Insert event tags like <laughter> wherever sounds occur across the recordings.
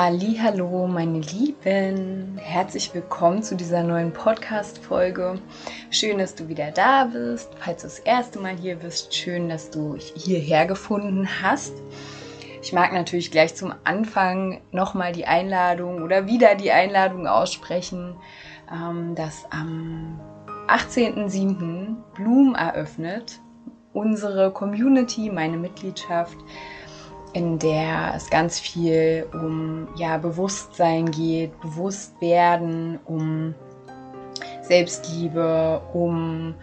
Hallo, meine Lieben, herzlich willkommen zu dieser neuen Podcast Folge. Schön, dass du wieder da bist. Falls du das erste Mal hier bist, schön, dass du hierher gefunden hast. Ich mag natürlich gleich zum Anfang nochmal die Einladung oder wieder die Einladung aussprechen, ähm, dass am 18.07. Bloom eröffnet. Unsere Community, meine Mitgliedschaft in der es ganz viel um ja, Bewusstsein geht, bewusst werden, um Selbstliebe, um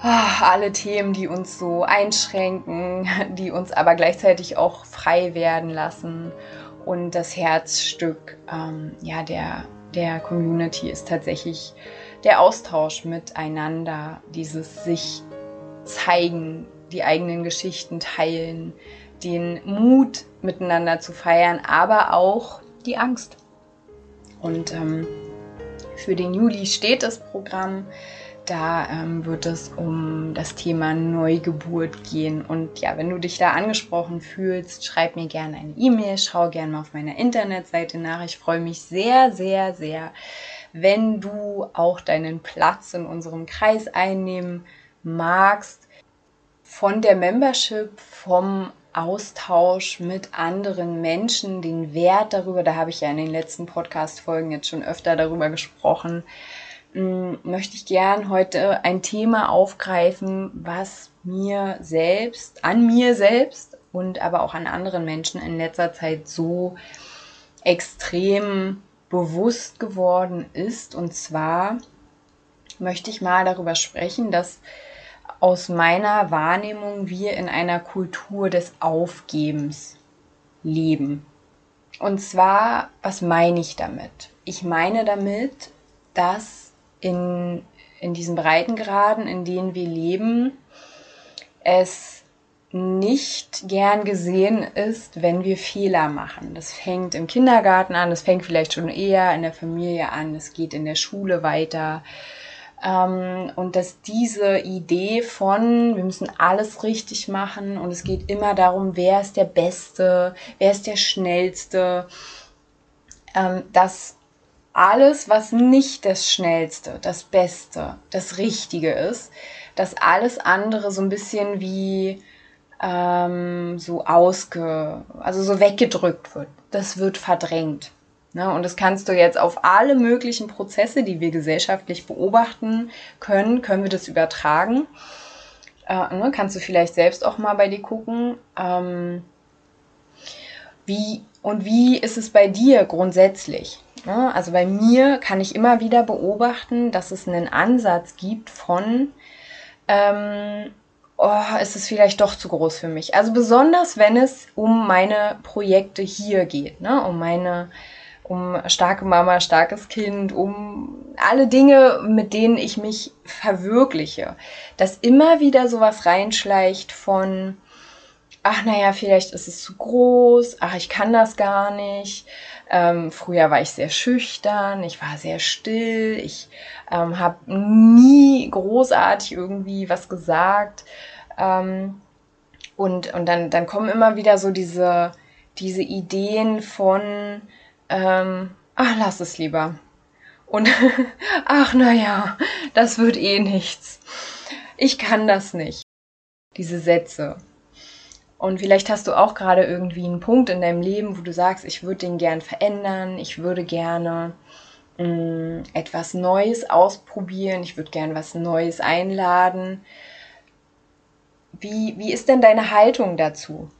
ach, alle Themen, die uns so einschränken, <laughs> die uns aber gleichzeitig auch frei werden lassen. Und das Herzstück ähm, ja, der, der Community ist tatsächlich der Austausch miteinander, dieses sich zeigen, die eigenen Geschichten teilen, den Mut miteinander zu feiern, aber auch die Angst. Und ähm, für den Juli steht das Programm. Da ähm, wird es um das Thema Neugeburt gehen. Und ja, wenn du dich da angesprochen fühlst, schreib mir gerne eine E-Mail, schau gerne mal auf meiner Internetseite nach. Ich freue mich sehr, sehr, sehr, wenn du auch deinen Platz in unserem Kreis einnehmen magst. Von der Membership, vom Austausch mit anderen Menschen, den Wert darüber, da habe ich ja in den letzten Podcast-Folgen jetzt schon öfter darüber gesprochen, hm, möchte ich gern heute ein Thema aufgreifen, was mir selbst, an mir selbst und aber auch an anderen Menschen in letzter Zeit so extrem bewusst geworden ist. Und zwar möchte ich mal darüber sprechen, dass aus meiner Wahrnehmung wir in einer Kultur des Aufgebens leben. Und zwar, was meine ich damit? Ich meine damit, dass in, in diesen Breitengraden, in denen wir leben, es nicht gern gesehen ist, wenn wir Fehler machen. Das fängt im Kindergarten an, das fängt vielleicht schon eher in der Familie an, es geht in der Schule weiter. Ähm, und dass diese Idee von, wir müssen alles richtig machen und es geht immer darum, wer ist der Beste, wer ist der Schnellste, ähm, dass alles, was nicht das Schnellste, das Beste, das Richtige ist, dass alles andere so ein bisschen wie ähm, so ausge, also so weggedrückt wird. Das wird verdrängt. Ne? Und das kannst du jetzt auf alle möglichen Prozesse, die wir gesellschaftlich beobachten können, können wir das übertragen. Äh, ne? Kannst du vielleicht selbst auch mal bei dir gucken. Ähm, wie und wie ist es bei dir grundsätzlich? Ne? Also bei mir kann ich immer wieder beobachten, dass es einen Ansatz gibt von ähm, oh, ist es vielleicht doch zu groß für mich. Also besonders, wenn es um meine Projekte hier geht, ne? um meine um starke Mama, starkes Kind, um alle Dinge, mit denen ich mich verwirkliche. Dass immer wieder sowas reinschleicht von, ach naja, vielleicht ist es zu groß, ach ich kann das gar nicht. Ähm, früher war ich sehr schüchtern, ich war sehr still, ich ähm, habe nie großartig irgendwie was gesagt. Ähm, und und dann, dann kommen immer wieder so diese, diese Ideen von, ähm, ach, lass es lieber. Und <laughs> ach, naja, das wird eh nichts. Ich kann das nicht. Diese Sätze. Und vielleicht hast du auch gerade irgendwie einen Punkt in deinem Leben, wo du sagst, ich würde den gern verändern, ich würde gerne mh, mm, etwas Neues ausprobieren, ich würde gern was Neues einladen. Wie, wie ist denn deine Haltung dazu?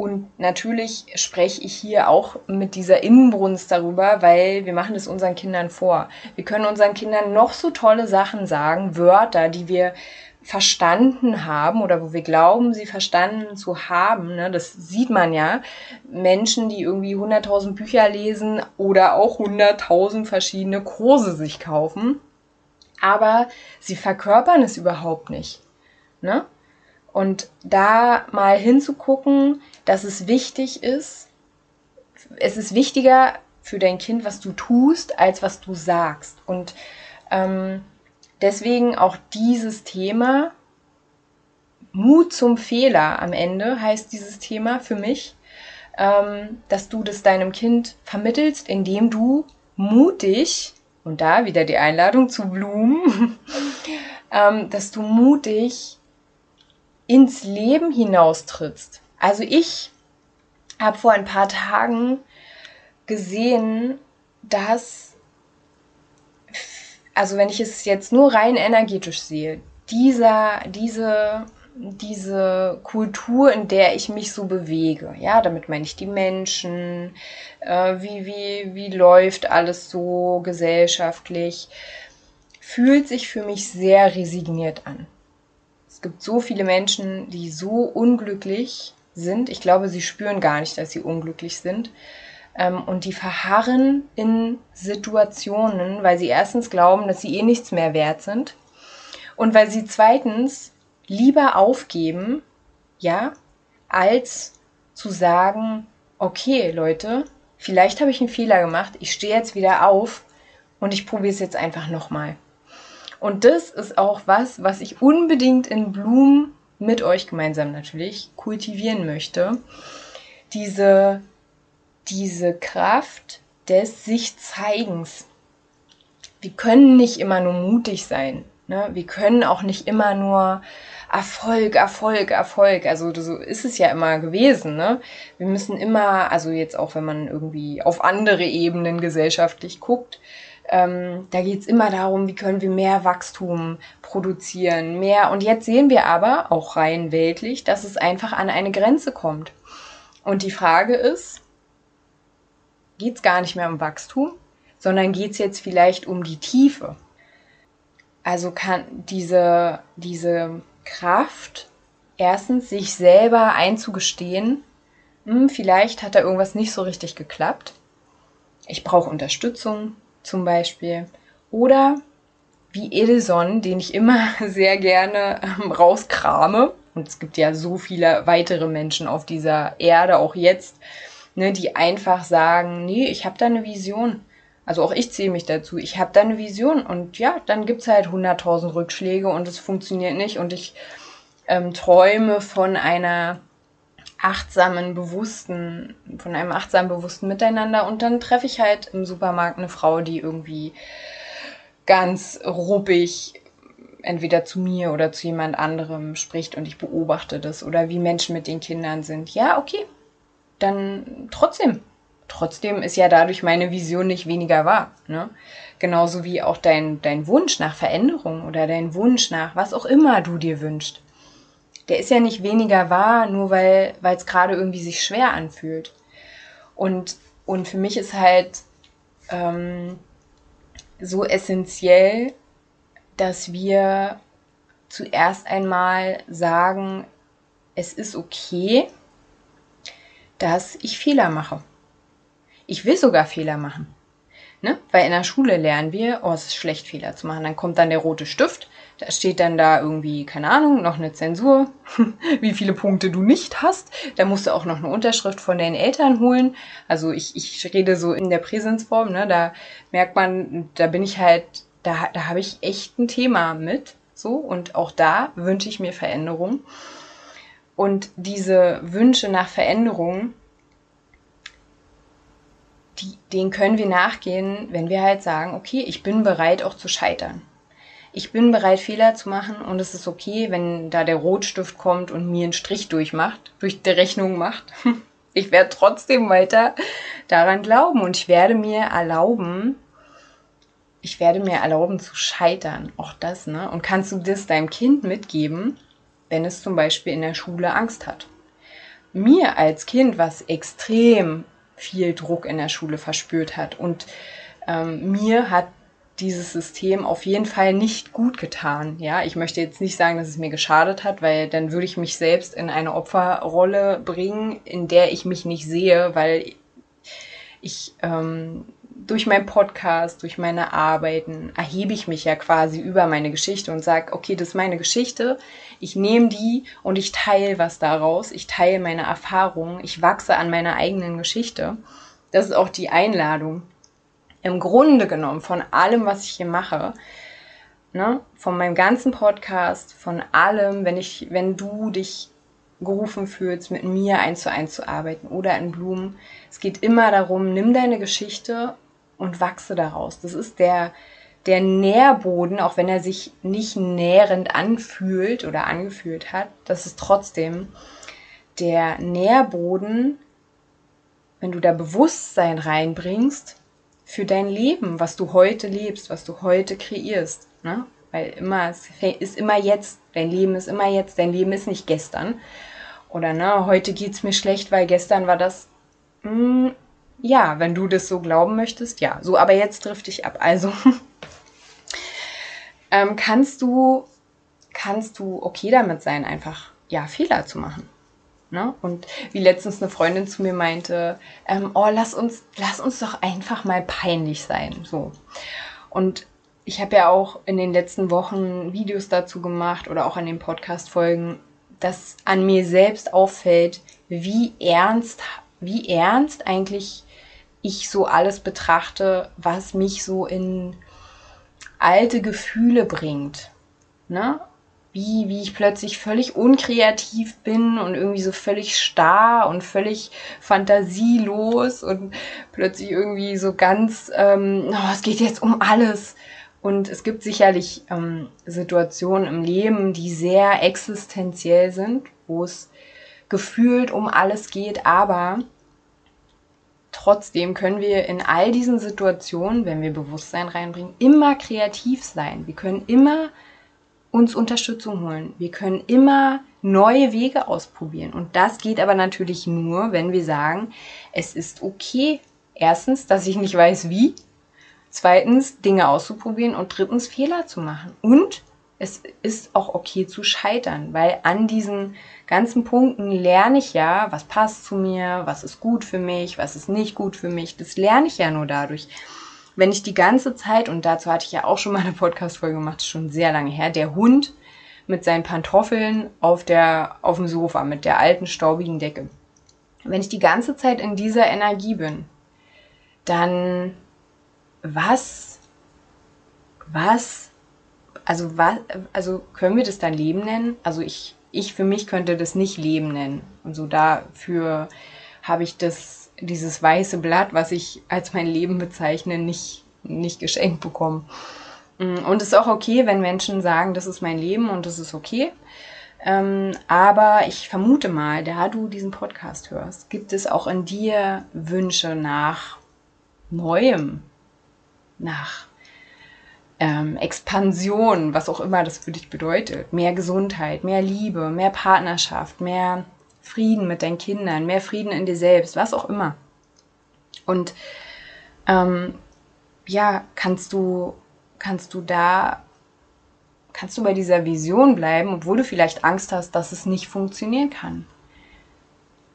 Und natürlich spreche ich hier auch mit dieser Innenbrunst darüber, weil wir machen es unseren Kindern vor. Wir können unseren Kindern noch so tolle Sachen sagen, Wörter, die wir verstanden haben oder wo wir glauben, sie verstanden zu haben. Ne? Das sieht man ja. Menschen, die irgendwie 100.000 Bücher lesen oder auch 100.000 verschiedene Kurse sich kaufen, aber sie verkörpern es überhaupt nicht. Ne? Und da mal hinzugucken, dass es wichtig ist, es ist wichtiger für dein Kind, was du tust, als was du sagst. Und ähm, deswegen auch dieses Thema, Mut zum Fehler am Ende heißt dieses Thema für mich, ähm, dass du das deinem Kind vermittelst, indem du mutig, und da wieder die Einladung zu Blumen, <laughs> ähm, dass du mutig ins Leben hinaustrittst. Also ich habe vor ein paar Tagen gesehen, dass, also wenn ich es jetzt nur rein energetisch sehe, dieser, diese, diese Kultur, in der ich mich so bewege, ja, damit meine ich die Menschen, äh, wie, wie, wie läuft alles so gesellschaftlich, fühlt sich für mich sehr resigniert an. Es gibt so viele Menschen, die so unglücklich sind. Ich glaube, sie spüren gar nicht, dass sie unglücklich sind. Ähm, und die verharren in Situationen, weil sie erstens glauben, dass sie eh nichts mehr wert sind. Und weil sie zweitens lieber aufgeben, ja, als zu sagen, okay, Leute, vielleicht habe ich einen Fehler gemacht, ich stehe jetzt wieder auf und ich probiere es jetzt einfach nochmal. Und das ist auch was, was ich unbedingt in Blumen mit euch gemeinsam natürlich kultivieren möchte. Diese, diese Kraft des sich Zeigens. Wir können nicht immer nur mutig sein. Ne? Wir können auch nicht immer nur Erfolg, Erfolg, Erfolg. Also so ist es ja immer gewesen. Ne? Wir müssen immer, also jetzt auch wenn man irgendwie auf andere Ebenen gesellschaftlich guckt, ähm, da geht es immer darum, wie können wir mehr Wachstum produzieren, mehr. Und jetzt sehen wir aber, auch rein weltlich, dass es einfach an eine Grenze kommt. Und die Frage ist, geht es gar nicht mehr um Wachstum, sondern geht es jetzt vielleicht um die Tiefe? Also kann diese, diese Kraft, erstens sich selber einzugestehen, hm, vielleicht hat da irgendwas nicht so richtig geklappt. Ich brauche Unterstützung, zum Beispiel. Oder wie Edison, den ich immer <laughs> sehr gerne ähm, rauskrame. Und es gibt ja so viele weitere Menschen auf dieser Erde, auch jetzt, ne, die einfach sagen, nee, ich habe da eine Vision. Also auch ich zähle mich dazu. Ich habe da eine Vision und ja, dann gibt es halt 100.000 Rückschläge und es funktioniert nicht und ich ähm, träume von einer achtsamen, bewussten, von einem achtsamen, bewussten Miteinander. Und dann treffe ich halt im Supermarkt eine Frau, die irgendwie ganz ruppig entweder zu mir oder zu jemand anderem spricht und ich beobachte das oder wie Menschen mit den Kindern sind. Ja, okay. Dann trotzdem. Trotzdem ist ja dadurch meine Vision nicht weniger wahr. Ne? Genauso wie auch dein, dein Wunsch nach Veränderung oder dein Wunsch nach was auch immer du dir wünschst der ist ja nicht weniger wahr, nur weil es gerade irgendwie sich schwer anfühlt. Und, und für mich ist halt ähm, so essentiell, dass wir zuerst einmal sagen, es ist okay, dass ich Fehler mache. Ich will sogar Fehler machen. Ne? Weil in der Schule lernen wir, oh, es ist schlecht, Fehler zu machen. Dann kommt dann der rote Stift da steht dann da irgendwie, keine Ahnung, noch eine Zensur, <laughs> wie viele Punkte du nicht hast. Da musst du auch noch eine Unterschrift von deinen Eltern holen. Also ich, ich rede so in der Präsenzform, ne? Da merkt man, da bin ich halt, da, da habe ich echt ein Thema mit. So, und auch da wünsche ich mir Veränderung. Und diese Wünsche nach Veränderung, die, denen können wir nachgehen, wenn wir halt sagen, okay, ich bin bereit auch zu scheitern ich bin bereit, Fehler zu machen und es ist okay, wenn da der Rotstift kommt und mir einen Strich durchmacht, durch die Rechnung macht. <laughs> Ich werde trotzdem weiter daran glauben und ich werde mir erlauben, ich werde mir erlauben zu scheitern. Auch das, ne? Und kannst du das deinem Kind mitgeben, wenn es zum Beispiel in der Schule Angst hat? Mir als Kind, was extrem viel Druck in der Schule verspürt hat und ähm, mir hat dieses System auf jeden Fall nicht gut getan. Ja, ich möchte jetzt nicht sagen, dass es mir geschadet hat, weil dann würde ich mich selbst in eine Opferrolle bringen, in der ich mich nicht sehe, weil ich ähm, durch meinen Podcast, durch meine Arbeiten erhebe ich mich ja quasi über meine Geschichte und sage, okay, das ist meine Geschichte. Ich nehme die und ich teile was daraus. Ich teile meine Erfahrungen. Ich wachse an meiner eigenen Geschichte. Das ist auch die Einladung. Im Grunde genommen von allem, was ich hier mache, ne, von meinem ganzen Podcast, von allem, wenn ich, wenn du dich gerufen fühlst, mit mir eins zu eins zu arbeiten oder in Blumen. Es geht immer darum, nimm deine Geschichte und wachse daraus. Das ist der, der Nährboden, auch wenn er sich nicht nährend anfühlt oder angefühlt hat, das ist trotzdem der Nährboden, wenn du da Bewusstsein reinbringst für dein Leben, was du heute lebst, was du heute kreierst. Ne? Weil immer, es ist immer jetzt, dein Leben ist immer jetzt, dein Leben ist nicht gestern. Oder ne, heute geht's mir schlecht, weil gestern war das mh, hm, ja, wenn du das so glauben möchtest, ja. So, aber jetzt trifft dich ab. Also <laughs> ähm, kannst du, kannst du okay damit sein, einfach ja Fehler zu machen. Ne? Und wie letztens eine Freundin zu mir meinte, ähm, oh, lass uns, lass uns doch einfach mal peinlich sein. So. Und ich habe ja auch in den letzten Wochen Videos dazu gemacht oder auch an den Podcast-Folgen, dass an mir selbst auffällt, wie ernst, wie ernst eigentlich ich so alles betrachte, was mich so in alte Gefühle bringt. Ne? Wie, wie ich plötzlich völlig unkreativ bin und irgendwie so völlig starr und völlig fantasielos und plötzlich irgendwie so ganz, ähm, oh, es geht jetzt um alles. Und es gibt sicherlich ähm, Situationen im Leben, die sehr existenziell sind, wo es gefühlt um alles geht, aber Trotzdem können wir in all diesen Situationen, wenn wir Bewusstsein reinbringen, immer kreativ sein. Wir können immer uns Unterstützung holen. Wir können immer neue Wege ausprobieren. Und das geht aber natürlich nur, wenn wir sagen, es ist okay. Erstens, dass ich nicht weiß wie. Zweitens, Dinge auszuprobieren. Und drittens, Fehler zu machen. Und es ist auch okay zu scheitern, weil an diesen ganzen Punkten lerne ich ja, was passt zu mir, was ist gut für mich, was ist nicht gut für mich. Das lerne ich ja nur dadurch. Wenn ich die ganze Zeit, und dazu hatte ich ja auch schon mal eine Podcast-Folge gemacht, schon sehr lange her, der Hund mit seinen Pantoffeln auf der, auf dem Sofa mit der alten staubigen Decke. Wenn ich die ganze Zeit in dieser Energie bin, dann was, was also, was, also können wir das dann Leben nennen? Also ich, ich für mich könnte das nicht Leben nennen. Und so dafür habe ich das, dieses weiße Blatt, was ich als mein Leben bezeichne, nicht, nicht geschenkt bekommen. Mm, und es ist auch okay, wenn Menschen sagen, das ist mein Leben und das ist okay. Ähm, aber ich vermute mal, da du diesen Podcast hörst, gibt es auch in dir Wünsche nach Neuem, nach ähm, Expansion, was auch immer das für dich bedeutet, mehr Gesundheit, mehr Liebe, mehr Partnerschaft, mehr Frieden mit deinen Kindern, mehr Frieden in dir selbst, was auch immer. Und ähm, ja, kannst du, kannst du da, kannst du bei dieser Vision bleiben, obwohl du vielleicht Angst hast, dass es nicht funktionieren kann.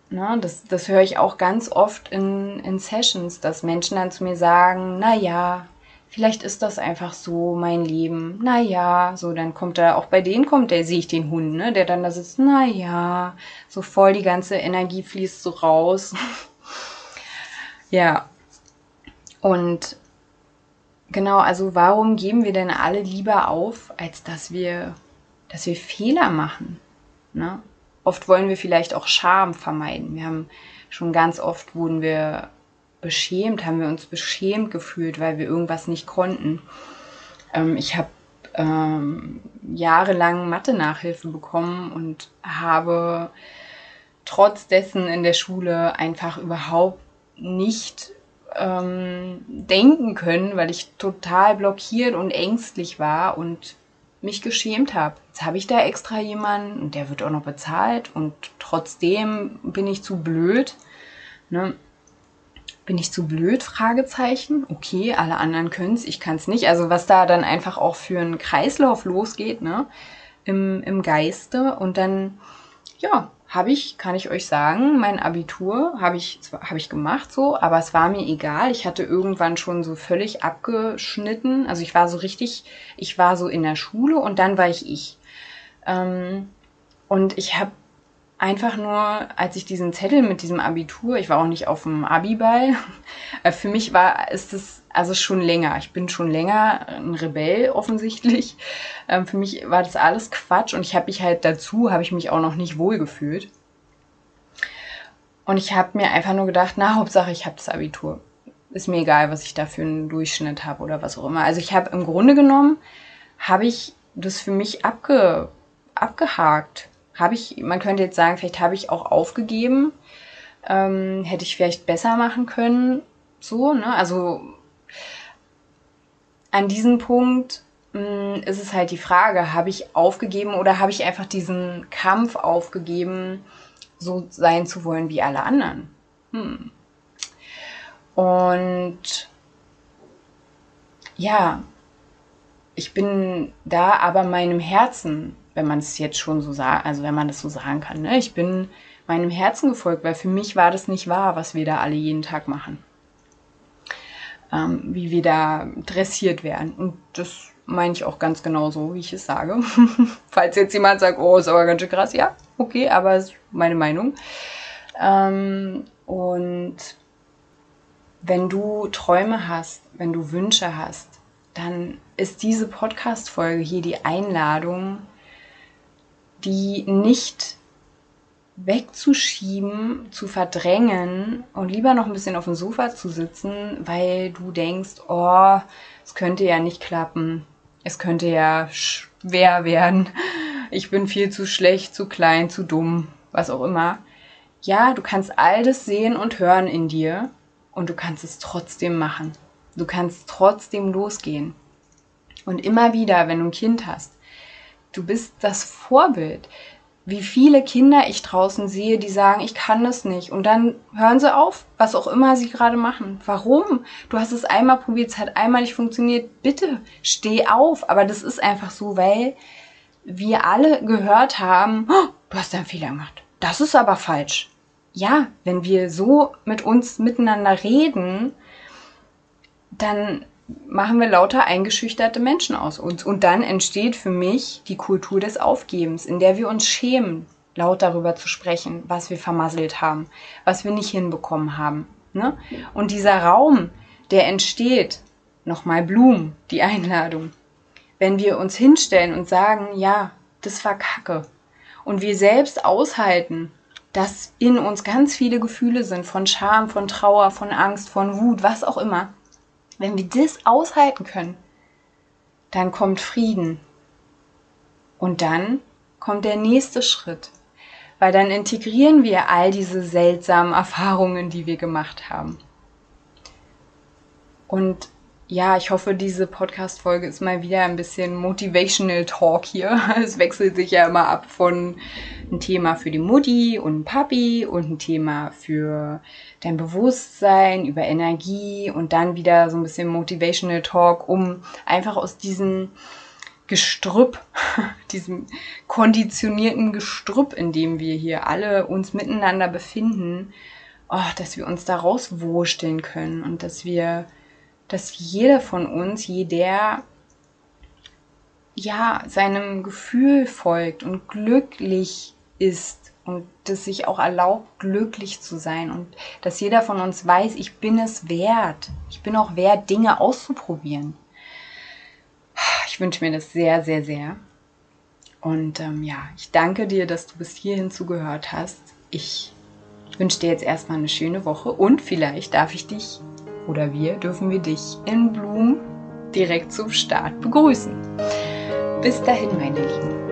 Na, das, das höre ich auch ganz oft in, in Sessions, dass Menschen dann zu mir sagen, na ja, vielleicht ist das einfach so mein Leben. Naja, so dann kommt da, auch bei denen kommt, der sehe ich den Hund, ne, der dann da sitzt, naja, so voll die ganze Energie fließt so raus. <laughs> ja. Und genau, also warum geben wir denn alle lieber auf, als dass wir, dass wir Fehler machen? Ne? Oft wollen wir vielleicht auch Scham vermeiden. Wir haben schon ganz oft wurden wir beschämt, haben wir uns beschämt gefühlt, weil wir irgendwas nicht konnten. Ähm, ich habe ähm, jahrelang Mathe-Nachhilfe bekommen und habe trotz dessen in der Schule einfach überhaupt nicht ähm, denken können, weil ich total blockiert und ängstlich war und mich geschämt habe. Jetzt habe ich da extra jemanden und der wird auch noch bezahlt und trotzdem bin ich zu blöd. Ne? Bin ich zu blöd? Fragezeichen. Okay, alle anderen können es, ich kann es nicht. Also was da dann einfach auch für einen Kreislauf losgeht, ne? Im, im Geiste. Und dann, ja, habe ich, kann ich euch sagen, mein Abitur habe ich, habe ich gemacht so, aber es war mir egal. Ich hatte irgendwann schon so völlig abgeschnitten. Also ich war so richtig, ich war so in der Schule und dann war ich ich. Ähm, und ich habe einfach nur, als ich diesen Zettel mit diesem Abitur, ich war auch nicht auf dem Abiball, <laughs> äh, für mich war, ist es also schon länger. Ich bin schon länger ein Rebell offensichtlich. Ähm, für mich war das alles Quatsch und ich habe mich halt dazu, habe ich mich auch noch nicht wohl gefühlt. Und ich habe mir einfach nur gedacht, na, Hauptsache ich habe das Abitur. Ist mir egal, was ich da für einen Durchschnitt habe oder was auch immer. Also ich habe im Grunde genommen, habe ich das für mich abge, abgehakt. Habe ich, man könnte jetzt sagen, vielleicht habe ich auch aufgegeben. Ähm, hätte ich vielleicht besser machen können. So, ne? Also an diesem Punkt mh, mm, ist es halt die Frage, habe ich aufgegeben oder habe ich einfach diesen Kampf aufgegeben, so sein zu wollen wie alle anderen? Hm. Und ja, ich bin da aber meinem Herzen, wenn man es jetzt schon so sagt, also wenn man das so sagen kann, ne? ich bin meinem Herzen gefolgt, weil für mich war das nicht wahr, was wir da alle jeden Tag machen ähm, wie wir da dressiert werden. Und das meine ich auch ganz genau so, wie ich es sage. <laughs> Falls jetzt jemand sagt, oh, ist aber ganz schön krass, ja, okay, aber ist meine Meinung. Ähm, und wenn du Träume hast, wenn du Wünsche hast, dann ist diese Podcast-Folge hier die Einladung, die nicht wegzuschieben, zu verdrängen und lieber noch ein bisschen auf dem Sofa zu sitzen, weil du denkst, oh, es könnte ja nicht klappen, es könnte ja schwer werden, ich bin viel zu schlecht, zu klein, zu dumm, was auch immer. Ja, du kannst all das sehen und hören in dir und du kannst es trotzdem machen. Du kannst trotzdem losgehen. Und immer wieder, wenn du ein Kind hast, du bist das Vorbild wie viele Kinder ich draußen sehe, die sagen, ich kann das nicht. Und dann hören sie auf, was auch immer sie gerade machen. Warum? Du hast es einmal probiert, es hat einmal nicht funktioniert. Bitte steh auf. Aber das ist einfach so, weil wir alle gehört haben, oh, du hast einen Fehler gemacht. Das ist aber falsch. Ja, wenn wir so mit uns miteinander reden, dann machen wir lauter eingeschüchterte Menschen aus uns. Und dann entsteht für mich die Kultur des Aufgebens, in der wir uns schämen, laut darüber zu sprechen, was wir vermasselt haben, was wir nicht hinbekommen haben. Ne? Und dieser Raum, der entsteht, nochmal Blumen, die Einladung, wenn wir uns hinstellen und sagen, ja, das war Kacke. Und wir selbst aushalten, dass in uns ganz viele Gefühle sind von Scham, von Trauer, von Angst, von Wut, was auch immer wenn wir das aushalten können, dann kommt Frieden. Und dann kommt der nächste Schritt, weil dann integrieren wir all diese seltsamen <laughs> Erfahrungen, die wir gemacht haben. Und ja, ich hoffe, diese Podcast-Folge ist mal wieder ein bisschen Motivational Talk hier. <laughs> Es wechselt sich ja immer ab von ein Thema für die Mutti und Papi und ein Thema für dein Bewusstsein, über Energie und dann wieder so ein bisschen Motivational Talk, um einfach aus diesem Gestrüpp, <laughs> diesem konditionierten Gestrüpp, in dem wir hier alle uns miteinander befinden, oh, dass wir uns da rauswursteln können und dass wir dass jeder von uns, jeder ja seinem Gefühl folgt und glücklich ist und das sich auch erlaubt, glücklich zu sein und dass jeder von uns weiß, ich bin es wert. Ich bin auch wert, Dinge auszuprobieren. Ich wünsche mir das sehr, sehr, sehr. Und ähm, ja, ich danke dir, dass du bis hierhin zugehört hast. Ich wünsche dir jetzt erstmal eine schöne Woche und vielleicht darf ich dich oder wir dürfen wir dich in Blum direkt zum Start begrüßen. Bis dahin, meine Lieben.